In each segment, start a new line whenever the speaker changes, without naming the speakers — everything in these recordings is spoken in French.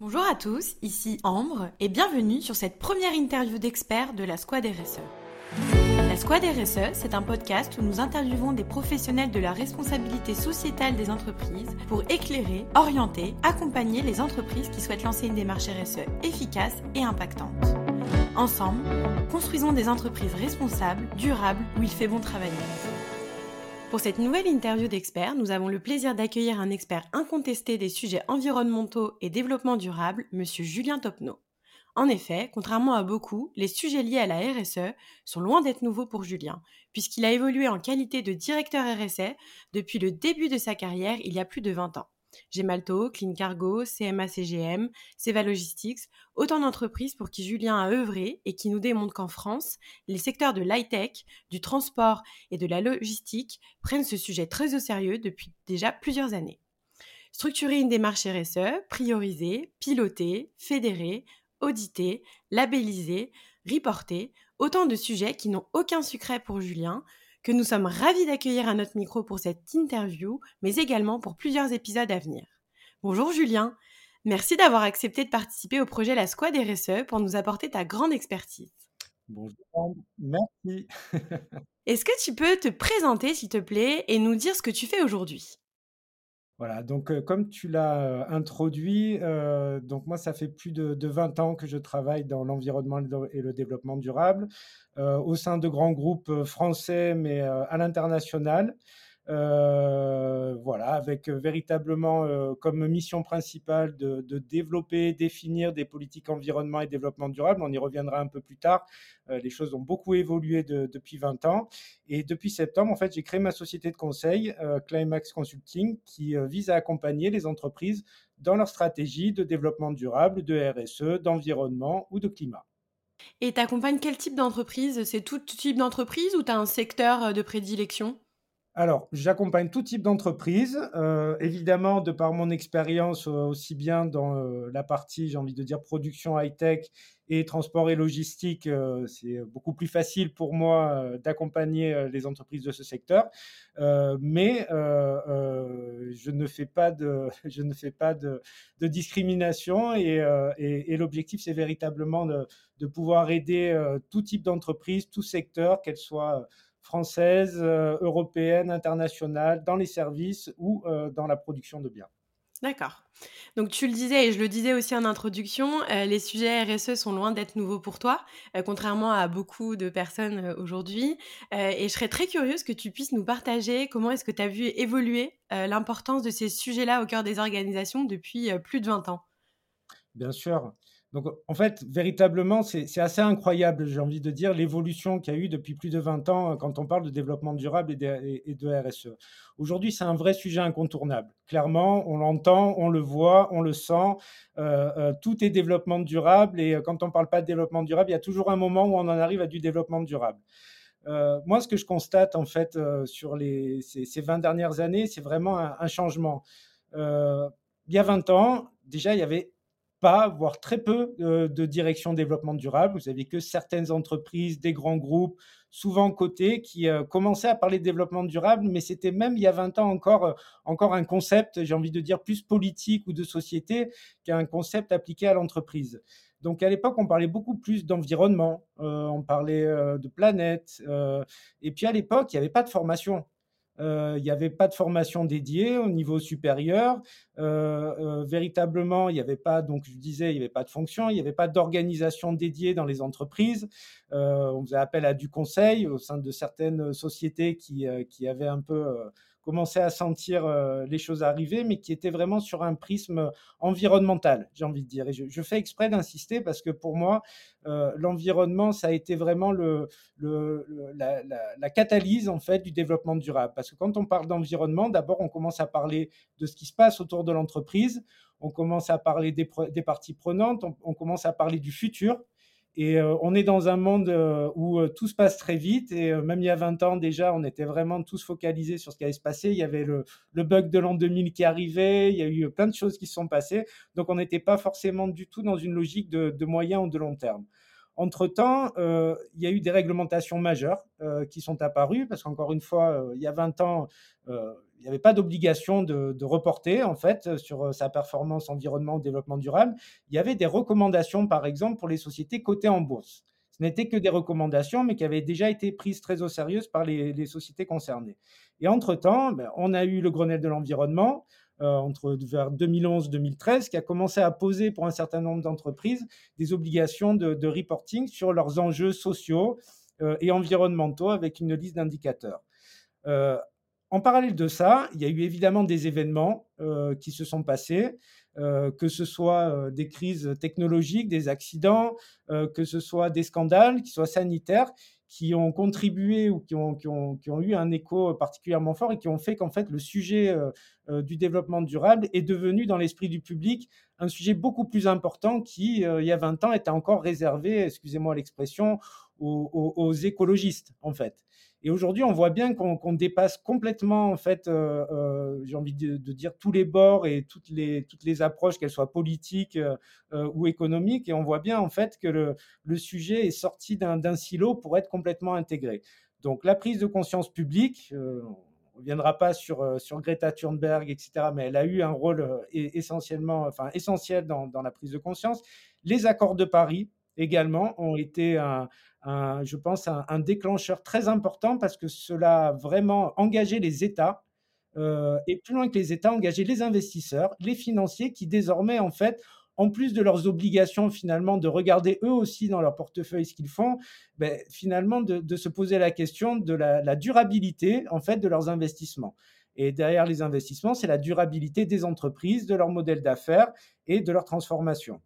Bonjour à tous, ici Ambre et bienvenue sur cette première interview d'experts de la Squad RSE. La Squad RSE, c'est un podcast où nous interviewons des professionnels de la responsabilité sociétale des entreprises pour éclairer, orienter, accompagner les entreprises qui souhaitent lancer une démarche RSE efficace et impactante. Ensemble, construisons des entreprises responsables, durables, où il fait bon travailler. Pour cette nouvelle interview d'experts, nous avons le plaisir d'accueillir un expert incontesté des sujets environnementaux et développement durable, monsieur Julien Topneau. En effet, contrairement à beaucoup, les sujets liés à la RSE sont loin d'être nouveaux pour Julien, puisqu'il a évolué en qualité de directeur RSE depuis le début de sa carrière il y a plus de 20 ans. Gemalto, Clean Cargo, CMA CGM, Seva Logistics, autant d'entreprises pour qui Julien a œuvré et qui nous démontrent qu'en France, les secteurs de l'high-tech, du transport et de la logistique prennent ce sujet très au sérieux depuis déjà plusieurs années. Structurer une démarche RSE, prioriser, piloter, fédérer, auditer, labelliser, reporter, autant de sujets qui n'ont aucun secret pour Julien, que nous sommes ravis d'accueillir à notre micro pour cette interview, mais également pour plusieurs épisodes à venir. Bonjour Julien, merci d'avoir accepté de participer au projet La Squad RSE pour nous apporter ta grande expertise.
Bonjour, merci.
Est-ce que tu peux te présenter, s'il te plaît, et nous dire ce que tu fais aujourd'hui?
Voilà, donc comme tu l'as introduit, donc moi ça fait plus de, 20 ans que je travaille dans l'environnement et le développement durable au sein de grands groupes français mais à l'international. Euh, voilà, avec euh, véritablement euh, comme mission principale de, développer, définir des politiques environnement et développement durable. On y reviendra un peu plus tard. les choses ont beaucoup évolué depuis 20 ans. Et depuis septembre, en fait, j'ai créé ma société de conseil, Climax Consulting, qui vise à accompagner les entreprises dans leur stratégie de développement durable, de RSE, d'environnement ou de climat.
Et tu accompagnes quel type d'entreprise? C'est tout type d'entreprise ou tu as un secteur de prédilection?
Alors, j'accompagne tout type d'entreprise. Euh, évidemment, de par mon expérience, euh, aussi bien dans euh, la partie, j'ai envie de dire, production high-tech et transport et logistique, c'est beaucoup plus facile pour moi d'accompagner les entreprises de ce secteur. mais je ne fais pas de, je ne fais pas de, discrimination et, l'objectif, c'est véritablement de, de, pouvoir aider tout type d'entreprise, tout secteur, qu'elle soit française, euh, européenne, internationale, dans les services ou euh, dans la production de biens.
D'accord. Donc tu le disais et je le disais aussi en introduction, euh, les sujets RSE sont loin d'être nouveaux pour toi, contrairement à beaucoup de personnes aujourd'hui. et je serais très curieuse que tu puisses nous partager comment est-ce que tu as vu évoluer l'importance de ces sujets-là au cœur des organisations depuis plus de 20 ans.
Bien sûr. Donc, en fait, véritablement, c'est assez incroyable, j'ai envie de dire, l'évolution qu'il y a eu depuis plus de 20 ans euh, quand on parle de développement durable et de, RSE. Aujourd'hui, c'est un vrai sujet incontournable. Clairement, on l'entend, on le voit, on le sent. Euh, euh, tout est développement durable et quand on ne parle pas de développement durable, il y a toujours un moment où on en arrive à du développement durable. moi, ce que je constate en fait sur les, ces, 20 dernières années, c'est vraiment un, un changement. il y a 20 ans, déjà, il y avait pas, voire très peu euh, de direction développement durable. Vous avez que certaines entreprises, des grands groupes, souvent cotés, qui euh, commençaient à parler de développement durable, mais c'était même il y a 20 ans encore, euh, encore un concept, j'ai envie de dire, plus politique ou de société qu'un concept appliqué à l'entreprise. Donc à l'époque, on parlait beaucoup plus d'environnement, on parlait de planète, et puis à l'époque, il n'y avait pas de formation. Euh, il n'y avait pas de formation dédiée au niveau supérieur. Euh, euh, véritablement, il n'y avait pas, donc je disais, il n'y avait pas de fonction, il n'y avait pas d'organisation dédiée dans les entreprises. on faisait appel à du conseil au sein de certaines sociétés qui, qui avaient un peu commençait à sentir euh, les choses arriver, mais qui était vraiment sur un prisme environnemental, j'ai envie de dire. Et je, fais exprès d'insister parce que pour moi, euh, l'environnement, ça a été vraiment le, la, catalyse en fait du développement durable. Parce que quand on parle d'environnement, d'abord on commence à parler de ce qui se passe autour de l'entreprise, on commence à parler des parties prenantes, on commence à parler du futur. Et euh, on est dans un monde euh, où euh, tout se passe très vite. Et même il y a 20 ans déjà, on était vraiment tous focalisés sur ce qui allait se passer. Il y avait le, bug de l'an 2000 qui arrivait. Il y a eu plein de choses qui se sont passées. Donc on n'était pas forcément du tout dans une logique de, moyen ou de long terme. Entre-temps, il y a eu des réglementations majeures qui sont apparues, parce qu'encore une fois, il y a 20 ans, il n'y avait pas d'obligation de, reporter, en fait, sur sa performance environnement, développement durable. Il y avait des recommandations, par exemple, pour les sociétés cotées en bourse. Ce n'étaient que des recommandations, mais qui avaient déjà été prises très au sérieux par les, sociétés concernées. Et entre-temps, ben, on a eu le Grenelle de l'environnement, euh, entre vers 2011-2013 qui a commencé à poser pour un certain nombre d'entreprises des obligations de, reporting sur leurs enjeux sociaux euh, et environnementaux avec une liste d'indicateurs. Euh, en parallèle de ça, il y a eu évidemment des événements qui se sont passés, que ce soit des crises technologiques, des accidents, que ce soit des scandales, qui soient sanitaires, qui ont contribué ou qui ont, eu un écho particulièrement fort et qui ont fait qu'en fait le sujet euh, euh, du développement durable est devenu dans l'esprit du public un sujet beaucoup plus important qui, euh, il y a 20 ans, était encore réservé, excusez-moi l'expression, aux, écologistes en fait. Et aujourd'hui, on voit bien qu'on dépasse complètement, en fait, euh, euh, j'ai envie de, dire tous les bords et toutes les, approches, qu'elles soient politiques euh, ou économiques. Et on voit bien, en fait, que le, sujet est sorti d'un silo pour être complètement intégré. Donc, la prise de conscience publique, on ne reviendra pas sur, Greta Thunberg, etc., mais elle a eu un rôle essentiellement, enfin, essentiel dans la prise de conscience. Les accords de Paris, également ont été un, je pense, un, déclencheur très important parce que cela a vraiment engagé les États euh, et plus loin que les États, engagé les investisseurs, les financiers qui désormais, en fait, en plus de leurs obligations finalement de regarder eux aussi dans leur portefeuille ce qu'ils font, ben, finalement de, se poser la question de la, la, durabilité en fait de leurs investissements. Et derrière les investissements, c'est la durabilité des entreprises, de leur modèle d'affaires et de leur transformation.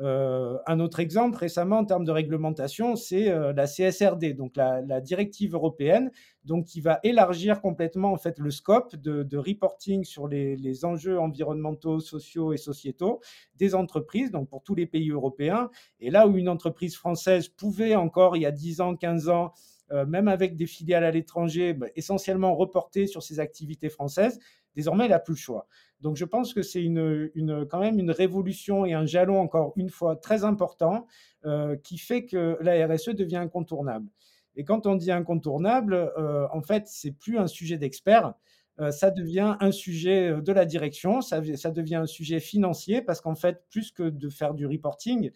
Euh, un autre exemple récemment en termes de réglementation, c'est euh, la CSRD, donc la, directive européenne, donc qui va élargir complètement en fait le scope de, reporting sur les, enjeux environnementaux, sociaux et sociétaux des entreprises, donc pour tous les pays européens. Et là où une entreprise française pouvait encore il y a 10 ans, 15 ans euh, même avec des filiales à l'étranger, bah, essentiellement reporter sur ses activités françaises, désormais, elle n'a plus le choix. Donc, je pense que c'est une, quand même une révolution et un jalon, encore une fois, très important euh, qui fait que la RSE devient incontournable. Et quand on dit incontournable, euh, en fait, c'est plus un sujet d'expert, ça devient un sujet de la direction, ça, devient un sujet financier, parce qu'en fait, plus que de faire du reporting,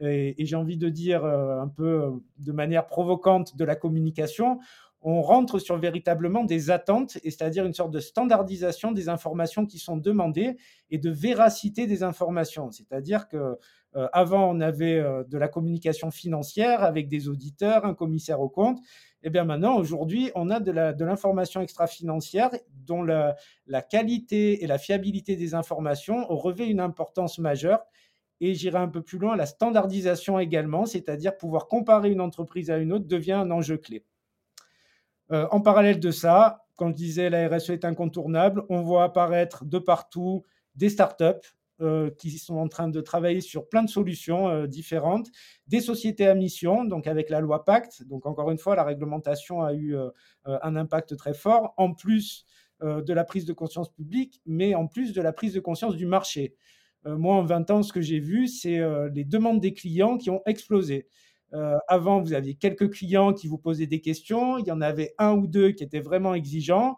et, j'ai envie de dire euh, un peu euh, de manière provocante de la communication, on rentre sur véritablement des attentes, c'est-à-dire une sorte de standardisation des informations qui sont demandées et de véracité des informations. C'est-à-dire que euh, avant on avait de la communication financière avec des auditeurs, un commissaire au compte. Et eh bien maintenant, aujourd'hui, on a de l'information extra-financière dont la, la, qualité et la fiabilité des informations revêt une importance majeure et j'irai un peu plus loin, la standardisation également, c'est-à-dire pouvoir comparer une entreprise à une autre devient un enjeu clé. Euh, en parallèle de ça, quand je disais la RSE est incontournable, on voit apparaître de partout des startups euh, qui sont en train de travailler sur plein de solutions euh, différentes, des sociétés à mission, donc avec la loi Pacte. Donc encore une fois, la réglementation a eu un impact très fort, en plus de la prise de conscience publique, mais en plus de la prise de conscience du marché. Moi, en 20 ans, ce que j'ai vu, c'est les demandes des clients qui ont explosé. Euh, avant, vous aviez quelques clients qui vous posaient des questions. Il y en avait un ou deux qui étaient vraiment exigeants.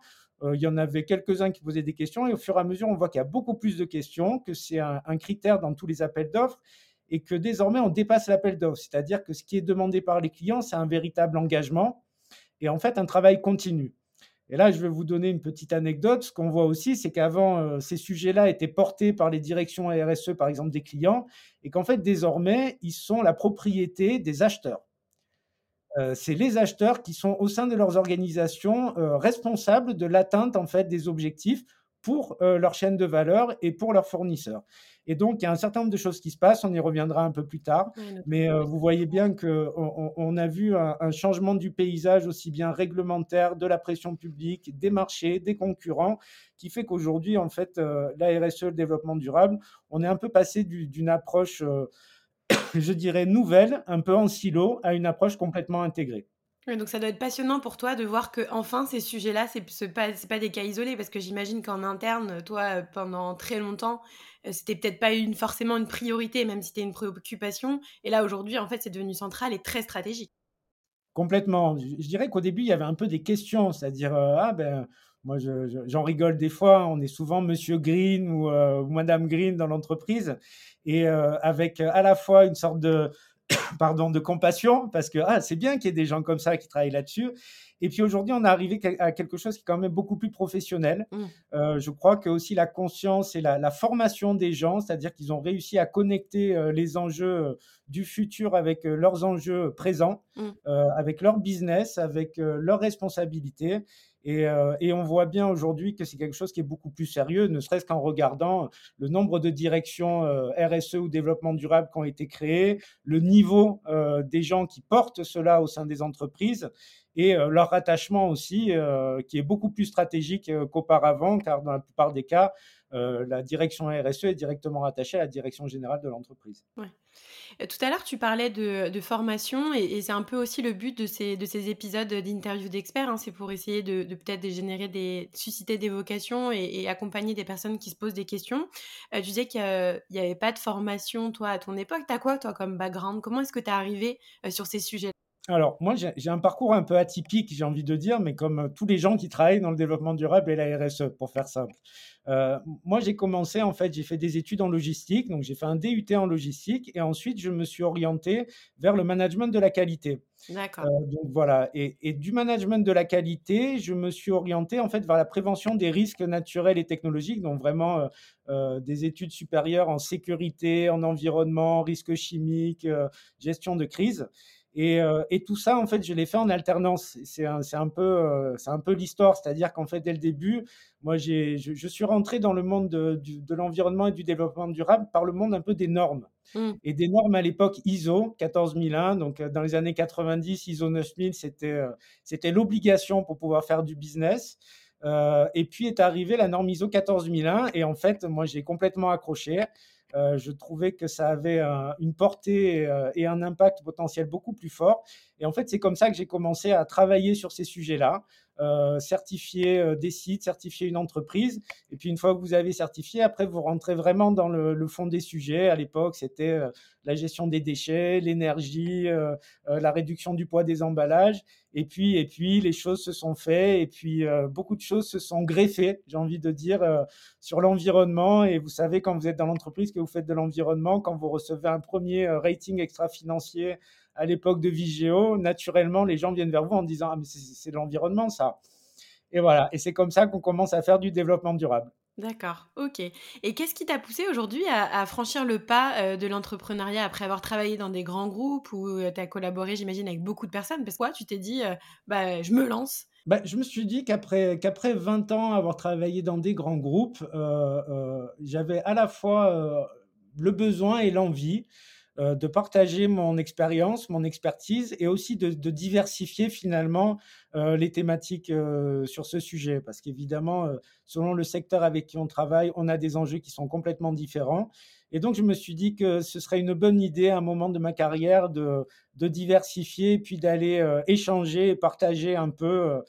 il y en avait quelques-uns qui posaient des questions. Et au fur et à mesure, on voit qu'il y a beaucoup plus de questions, que c'est un, critère dans tous les appels d'offres et que désormais, on dépasse l'appel d'offres. C'est-à-dire que ce qui est demandé par les clients, c'est un véritable engagement et en fait un travail continu. Et là, je vais vous donner une petite anecdote. Ce qu'on voit aussi, c'est qu'avant, euh, ces sujets-là étaient portés par les directions RSE, par exemple, des clients, et qu'en fait, désormais, ils sont la propriété des acheteurs. Euh, c'est les acheteurs qui sont au sein de leurs organisations euh, responsables de l'atteinte en fait des objectifs pour leur chaîne de valeur et pour leurs fournisseurs. Et donc, il y a un certain nombre de choses qui se passent, on y reviendra un peu plus tard, mais euh, vous voyez bien qu'on on a vu un, changement du paysage aussi bien réglementaire, de la pression publique, des marchés, des concurrents, qui fait qu'aujourd'hui, en fait, euh, la RSE, le développement durable, on est un peu passé d'une approche, euh, je dirais, nouvelle, un peu en silo, à une approche complètement intégrée.
Donc ça doit être passionnant pour toi de voir que enfin ces sujets-là, c'est c'est pas pas des cas isolés parce que j'imagine qu'en interne, toi, pendant très longtemps, heu, c'était peut-être pas forcément une priorité, même si c'était une préoccupation et là aujourd'hui, en fait, c'est devenu central et très stratégique.
Complètement. Je dirais qu'au début, il y avait un peu des questions, c'est-à-dire, heu, ah ben, moi je je j'en rigole des fois, on est souvent monsieur Green ou, ou madame Green dans l'entreprise et avec, à la fois une sorte de pardon, de compassion, parce que ah, c'est bien qu'il y ait des gens comme ça qui travaillent là-dessus. Et puis aujourd'hui, on est arrivé à quelque chose qui est quand même beaucoup plus professionnel.
Mmh.
Euh, je crois que aussi la conscience et la, la formation des gens, c'est-à-dire qu'ils ont réussi à connecter euh, les enjeux euh, du futur avec euh, leurs enjeux présents,
Mmh.
avec leur business, avec leurs responsabilités. Et, euh, et on voit bien aujourd'hui que c'est quelque chose qui est beaucoup plus sérieux, ne serait-ce qu'en regardant le nombre de directions euh, RSE ou développement durable qui ont été créées, le niveau euh, des gens qui portent cela au sein des entreprises et leur rattachement aussi, qui est beaucoup plus stratégique qu'auparavant, car dans la plupart des cas, euh, la direction RSE est directement rattachée à la direction générale de l'entreprise.
Heu, tout à l'heure, tu parlais de formation et c'est un peu aussi le but de ces de ces épisodes, d'interview d'experts, hein. C'est pour essayer de peut-être générer des susciter des vocations et accompagner des personnes qui se posent des questions. Heu, tu disais qu'il y avait pas de formation, toi, à ton époque. Tu as quoi, toi, comme background? Comment est-ce que tu es arrivé, sur ces sujets?
Alors, moi, j'ai un parcours un peu atypique, j'ai envie de dire, mais comme euh, tous les gens qui travaillent dans le développement durable et la RSE, pour faire simple. Euh, moi, j'ai commencé, en fait, j'ai fait des études en logistique, donc j'ai fait un DUT en logistique, et ensuite, je me suis orienté vers le management de la qualité. Euh,
D'accord.
donc voilà, et, et du management de la qualité, je me suis orienté, en fait, vers la prévention des risques naturels et technologiques, donc vraiment euh, euh, des études supérieures en sécurité, en environnement, risques chimiques, euh, gestion de crise. Et, euh, et tout ça, en fait, je l'ai fait en alternance. C'est un, c'est un peu, euh, c'est un peu l'histoire, c'est-à-dire qu'en fait, dès le début, moi, je, je suis rentré dans le monde de, l'environnement et du développement durable par le monde un peu des normes.
Mmh.
Et des normes à l'époque ISO 14001, donc euh, dans les années 90, ISO 9000, c'était c'était l'obligation pour pouvoir faire du business. Euh, et puis est arrivée la norme ISO 14001, et en fait, moi, j'ai complètement accroché. Euh, je trouvais que ça avait un- une portée euh, et un impact potentiel beaucoup plus fort. Et en fait, c'est comme ça que j'ai commencé à travailler sur ces sujets-là, euh, certifier euh, des sites, certifier une entreprise. Et puis, une fois que vous avez certifié, après, vous rentrez vraiment dans le, le fond des sujets. À l'époque, c'était euh, la gestion des déchets, l'énergie, euh, la réduction du poids des emballages. Et puis, et puis, les choses se sont faites. Et puis, beaucoup de choses se sont greffées, j'ai envie de dire, sur l'environnement. Et vous savez, quand vous êtes dans l'entreprise, que vous faites de l'environnement, quand vous recevez un premier rating extra-financier à l'époque de Vigéo, naturellement, les gens viennent vers vous en disant Ah, mais c'est de l'environnement, ça. Et voilà. Et c'est comme ça qu'on commence à faire du développement durable.
D'accord, OK. Et qu'est-ce qui t'a poussé aujourd'hui à à franchir le pas, heu, de l'entrepreneuriat après avoir travaillé dans des grands groupes où, heu, tu as collaboré, j'imagine, avec beaucoup de personnes? Parce que quoi, tu t'es dit, heu: «Bah, je me lance»?
Ben, je me suis dit qu'après qu'après 20 ans avoir travaillé dans des grands groupes, euh, euh, j'avais à la fois euh, le besoin et l'envie euh, de partager mon expérience, mon expertise et aussi de, de diversifier finalement euh, les thématiques euh, sur ce sujet. Parce qu'évidemment, euh, selon le secteur avec qui on travaille, on a des enjeux qui sont complètement différents. Et donc, je me suis dit que ce serait une bonne idée à un moment de ma carrière de, de diversifier, puis d'aller euh, échanger et partager un peu euh,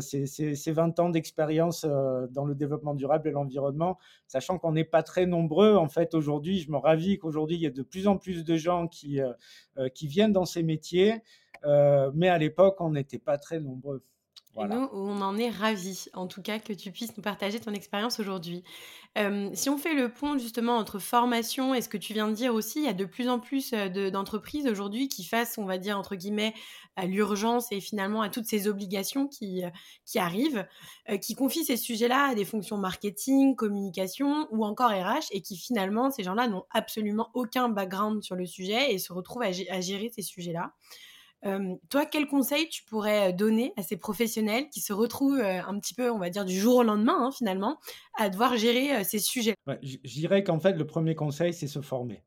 ces, ces, ces 20 ans d'expérience euh, dans le développement durable et l'environnement, sachant qu'on n'est pas très nombreux. En fait, aujourd'hui, je me ravis qu'aujourd'hui, il y ait de plus en plus de gens qui, euh, euh, qui viennent dans ces métiers, euh, mais à l'époque, on n'était pas très nombreux. Voilà.
nous, on en est ravis, en tout cas, que tu puisses nous partager ton expérience aujourd'hui. Hem, si on fait le pont justement entre formation et ce que tu viens de dire aussi, il y a de plus en plus, de d'entreprises aujourd'hui qui fassent, on va dire, entre guillemets, «à l'urgence» et finalement à toutes ces obligations qui, heu, qui arrivent, qui confient ces sujets-là à des fonctions marketing, communication ou encore RH et qui finalement, ces gens-là n'ont absolument aucun background sur le sujet et se retrouvent à gérer ces sujets-là. Toi, quel conseil tu pourrais, donner à ces professionnels qui se retrouvent, heu, un petit peu, on va dire, du jour au lendemain, hein, finalement, à devoir gérer, heu, ces sujets?
Ouais, je, dirais qu'en fait, le premier conseil, c'est se former.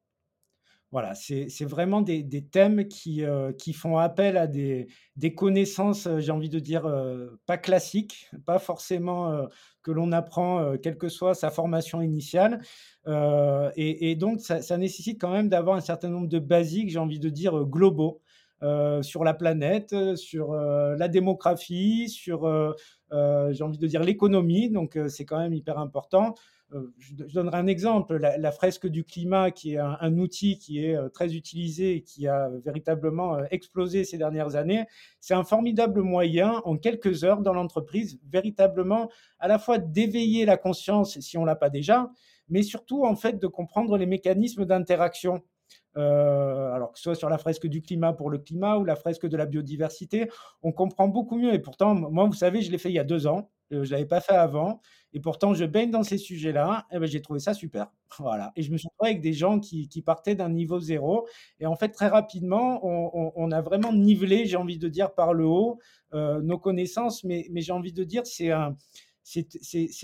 Voilà, c'est vraiment des thèmes qui, qui font appel à des connaissances, j'ai envie de dire, pas classiques, pas forcément, que l'on apprend, quelle que soit sa formation initiale. Et donc ça nécessite quand même d'avoir un certain nombre de basiques, j'ai envie de dire, heu, globaux. sur la planète, sur la démographie, sur, j'ai envie de dire, l'économie. Donc, c'est quand même hyper important. Euh, je, donnerai un exemple, la, fresque du climat, qui est un, outil qui est euh, très utilisé et qui a véritablement euh, explosé ces dernières années, c'est un formidable moyen, en quelques heures dans l'entreprise, véritablement à la fois d'éveiller la conscience, si on l'a pas déjà, mais surtout en fait de comprendre les mécanismes d'interaction. Alors que ce soit sur la fresque du climat pour le climat ou la fresque de la biodiversité, on comprend beaucoup mieux. Et pourtant, moi, vous savez, je l'ai fait il y a deux ans. je ne l'avais pas fait avant. Et pourtant, je baigne dans ces sujets-là. Et eh ben, j'ai trouvé ça super. Voilà. Et je me suis retrouvé avec des gens qui, partaient d'un niveau zéro. Et en fait, très rapidement, on, a vraiment nivelé, j'ai envie de dire, par le haut euh, nos connaissances. Mais, mais j'ai envie de dire, c'est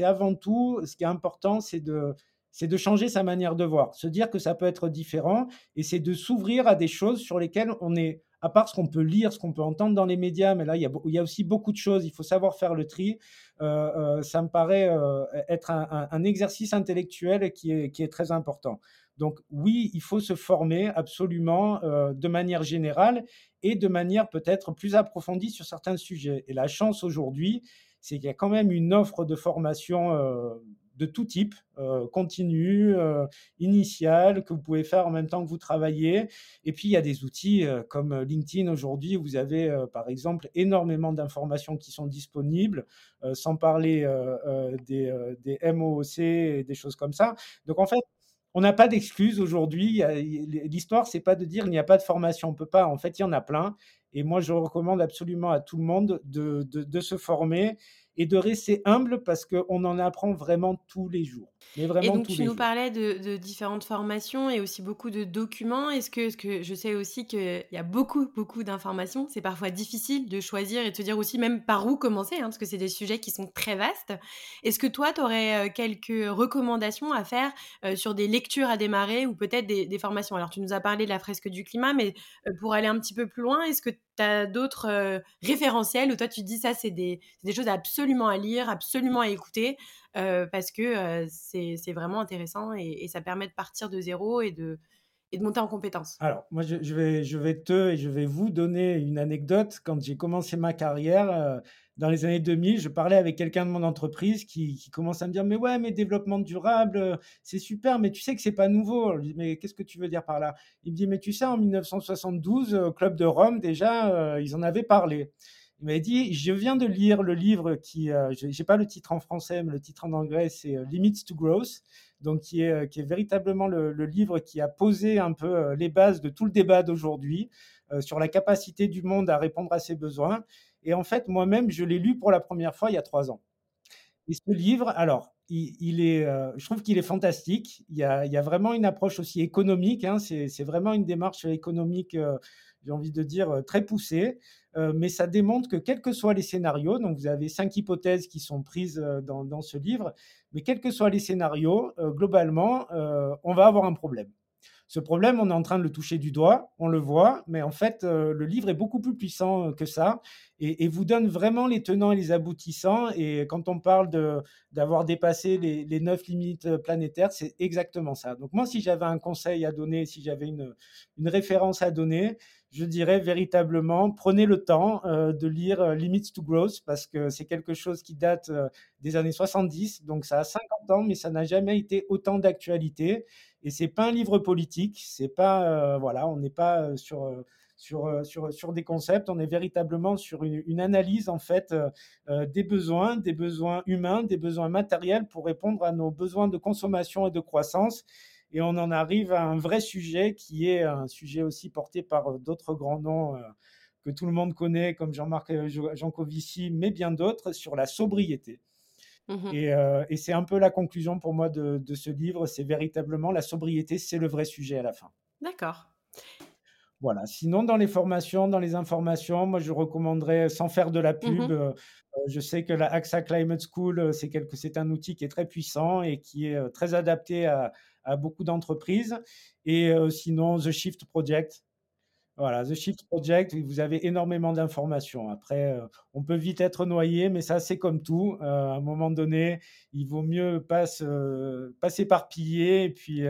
avant tout, ce qui est important, c'est de, c'est de changer sa manière de voir, se dire que ça peut être différent, et c'est de s'ouvrir à des choses sur lesquelles on est, à part ce qu'on peut lire, ce qu'on peut entendre dans les médias, mais là, il y a, aussi beaucoup de choses, il faut savoir faire le tri. Euh, euh, ça me paraît euh, être un, exercice intellectuel qui est très important. Donc oui, il faut se former absolument de manière générale et de manière peut-être plus approfondie sur certains sujets. Et la chance aujourd'hui, c'est qu'il y a quand même une offre de formation de tout type, euh, continu, euh, initial, que vous pouvez faire en même temps que vous travaillez. Et puis, il y a des outils euh, comme LinkedIn aujourd'hui, vous avez par exemple énormément d'informations qui sont disponibles, sans parler des, des MOOC et des choses comme ça. Donc, en fait, on n'a pas d'excuses aujourd'hui. L'histoire, c'est pas de dire il n'y a pas de formation. On peut pas. En fait, il y en a plein. Et moi, je recommande absolument à tout le monde de, de se former et de rester humble parce qu'on en apprend vraiment tous les jours.
Mais vraiment et donc, tu nous parlais de, différentes formations et aussi beaucoup de documents. Est-ce que, que je sais aussi qu'il y a beaucoup, beaucoup d'informations C'est parfois difficile de choisir et de se dire aussi même par où commencer, hein, parce que c'est des sujets qui sont très vastes. Est-ce que toi, tu aurais euh, quelques recommandations à faire euh, sur des lectures à démarrer ou peut-être des, formations? Alors, tu nous as parlé de la fresque du climat, mais euh, pour aller un petit peu plus loin, est-ce que tu as d'autres référentiels où toi, tu dis ça, c'est des, des choses absolument à lire, absolument à écouter parce que euh, c'est vraiment intéressant et, ça permet de partir de zéro et de, monter en compétences.
Alors, moi, je, vais, te et je vais vous donner une anecdote. Quand j'ai commencé ma carrière, euh, dans les années 2000, je parlais avec quelqu'un de mon entreprise qui, qui, commence à me dire Mais ouais, mais développement durable, c'est super, mais tu sais que c'est pas nouveau. Je dis Mais qu'est-ce que tu veux dire par là? Il me dit Mais tu sais, en 1972, au Club de Rome, déjà, ils en avaient parlé. Il m'a dit, je viens de lire le livre qui, euh, je n'ai pas le titre en français, mais le titre en anglais, c'est euh, Limits to Growth, donc qui est, euh, véritablement le, livre qui a posé un peu les bases de tout le débat d'aujourd'hui sur la capacité du monde à répondre à ses besoins. Et en fait, moi-même, je l'ai lu pour la première fois il y a trois ans. Et ce livre, alors, je trouve qu'il est fantastique. Il y, a, il y, a, vraiment une approche aussi économique. Hein, c'est vraiment une démarche économique j'ai envie de dire, euh, très poussé, euh, mais ça démontre que quels que soient les scénarios, donc vous avez cinq hypothèses qui sont prises euh, dans, dans ce livre, mais quels que soient les scénarios, globalement, on va avoir un problème. Ce problème, on est en train de le toucher du doigt, on le voit, mais en fait, le livre est beaucoup plus puissant que ça et, vous donne vraiment les tenants et les aboutissants. Et quand on parle d'avoir dépassé les, neuf limites planétaires, c'est exactement ça. Donc moi, si j'avais un conseil à donner, si j'avais une, référence à donner, je dirais véritablement, prenez le temps euh, de lire euh, Limits to Growth parce que c'est quelque chose qui date euh, des années 70, donc ça a 50 ans, mais ça n'a jamais été autant d'actualité. Et c'est pas un livre politique, c'est pas, voilà, on n'est pas sur, sur, sur, sur, des concepts, on est véritablement sur une, analyse en fait des besoins, des besoins humains, des besoins matériels pour répondre à nos besoins de consommation et de croissance et on en arrive à un vrai sujet qui est un sujet aussi porté par euh, d'autres grands noms euh, que tout le monde connaît, comme Jean-Marc euh, Jancovici, mais bien d'autres, sur la sobriété. Mmh et, c'est un peu la conclusion pour moi de, ce livre, c'est véritablement la sobriété, c'est le vrai sujet à la fin.
D'accord.
Voilà. Sinon, dans les formations, dans les informations, moi, je recommanderais, sans faire de la mmh pub, je sais que la AXA Climate School, c'est, quelque, c'est un outil qui est très puissant et qui est très adapté à, à beaucoup d'entreprises. Et euh, sinon, The Shift Project. Voilà, The Shift Project, vous avez énormément d'informations. Après, euh, on peut vite être noyé, mais ça, c'est comme tout. Euh, à un moment donné, il vaut mieux pas, s'éparpiller et puis,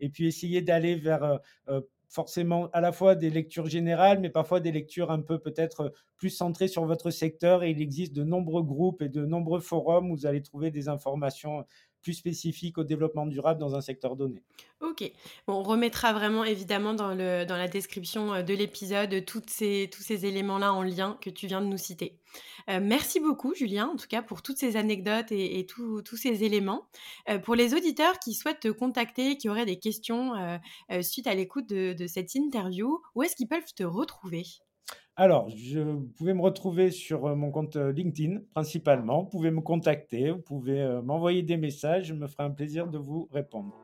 et puis essayer d'aller vers forcément à la fois des lectures générales, mais parfois des lectures un peu peut-être plus centrées sur votre secteur. Et il existe de nombreux groupes et de nombreux forums où vous allez trouver des informations plus spécifiques au développement durable dans un secteur donné.
Ok, on remettra vraiment évidemment dans, le, dans la description euh, de l'épisode ces, tous ces éléments-là en lien que tu viens de nous citer. Euh, merci beaucoup Julien, en tout cas pour toutes ces anecdotes et, tous ces éléments. Euh, pour les auditeurs qui souhaitent te contacter, qui auraient des questions suite à l'écoute de, de cette interview, où est-ce qu'ils peuvent te retrouver?
Alors, je, vous pouvez me retrouver sur euh, mon compte euh, LinkedIn principalement. Vous pouvez me contacter, vous pouvez euh, m'envoyer des messages. Je me ferai un plaisir de vous répondre.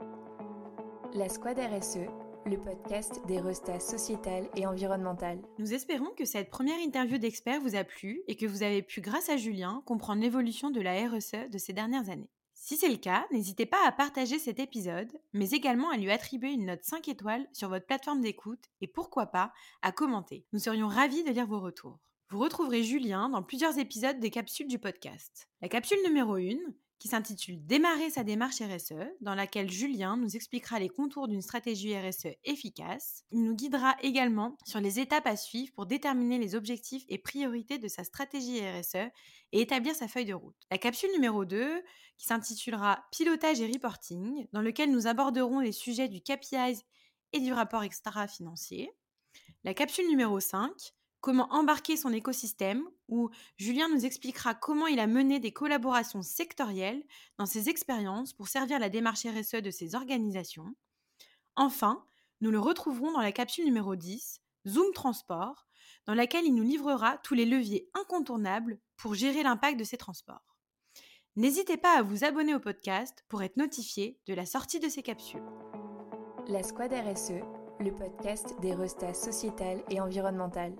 La Squad RSE, le podcast des restats sociétales et environnementales.
Nous espérons que cette première interview d'experts vous a plu et que vous avez pu, grâce à Julien, comprendre l'évolution de la RSE de ces dernières années. Si c'est le cas, n'hésitez pas à partager cet épisode, mais également à lui attribuer une note 5 étoiles sur votre plateforme d'écoute et pourquoi pas à commenter. Nous serions ravis de lire vos retours. Vous retrouverez Julien dans plusieurs épisodes des capsules du podcast. La capsule numéro 1, qui s'intitule Démarrer sa démarche RSE, dans laquelle Julien nous expliquera les contours d'une stratégie RSE efficace. Il nous guidera également sur les étapes à suivre pour déterminer les objectifs et priorités de sa stratégie RSE et établir sa feuille de route. La capsule numéro 2, qui s'intitulera Pilotage et reporting, dans lequel nous aborderons les sujets du KPIs et du rapport extra-financier. La capsule numéro 5, Comment embarquer son écosystème, où Julien nous expliquera comment il a mené des collaborations sectorielles dans ses expériences pour servir la démarche RSE de ses organisations. Enfin, nous le retrouverons dans la capsule numéro 10, Zoom Transport, dans laquelle il nous livrera tous les leviers incontournables pour gérer l'impact de ces transports. N'hésitez pas à vous abonner au podcast pour être notifié de la sortie de ces capsules.
La Squad RSE, le podcast des restats sociétales et environnementales.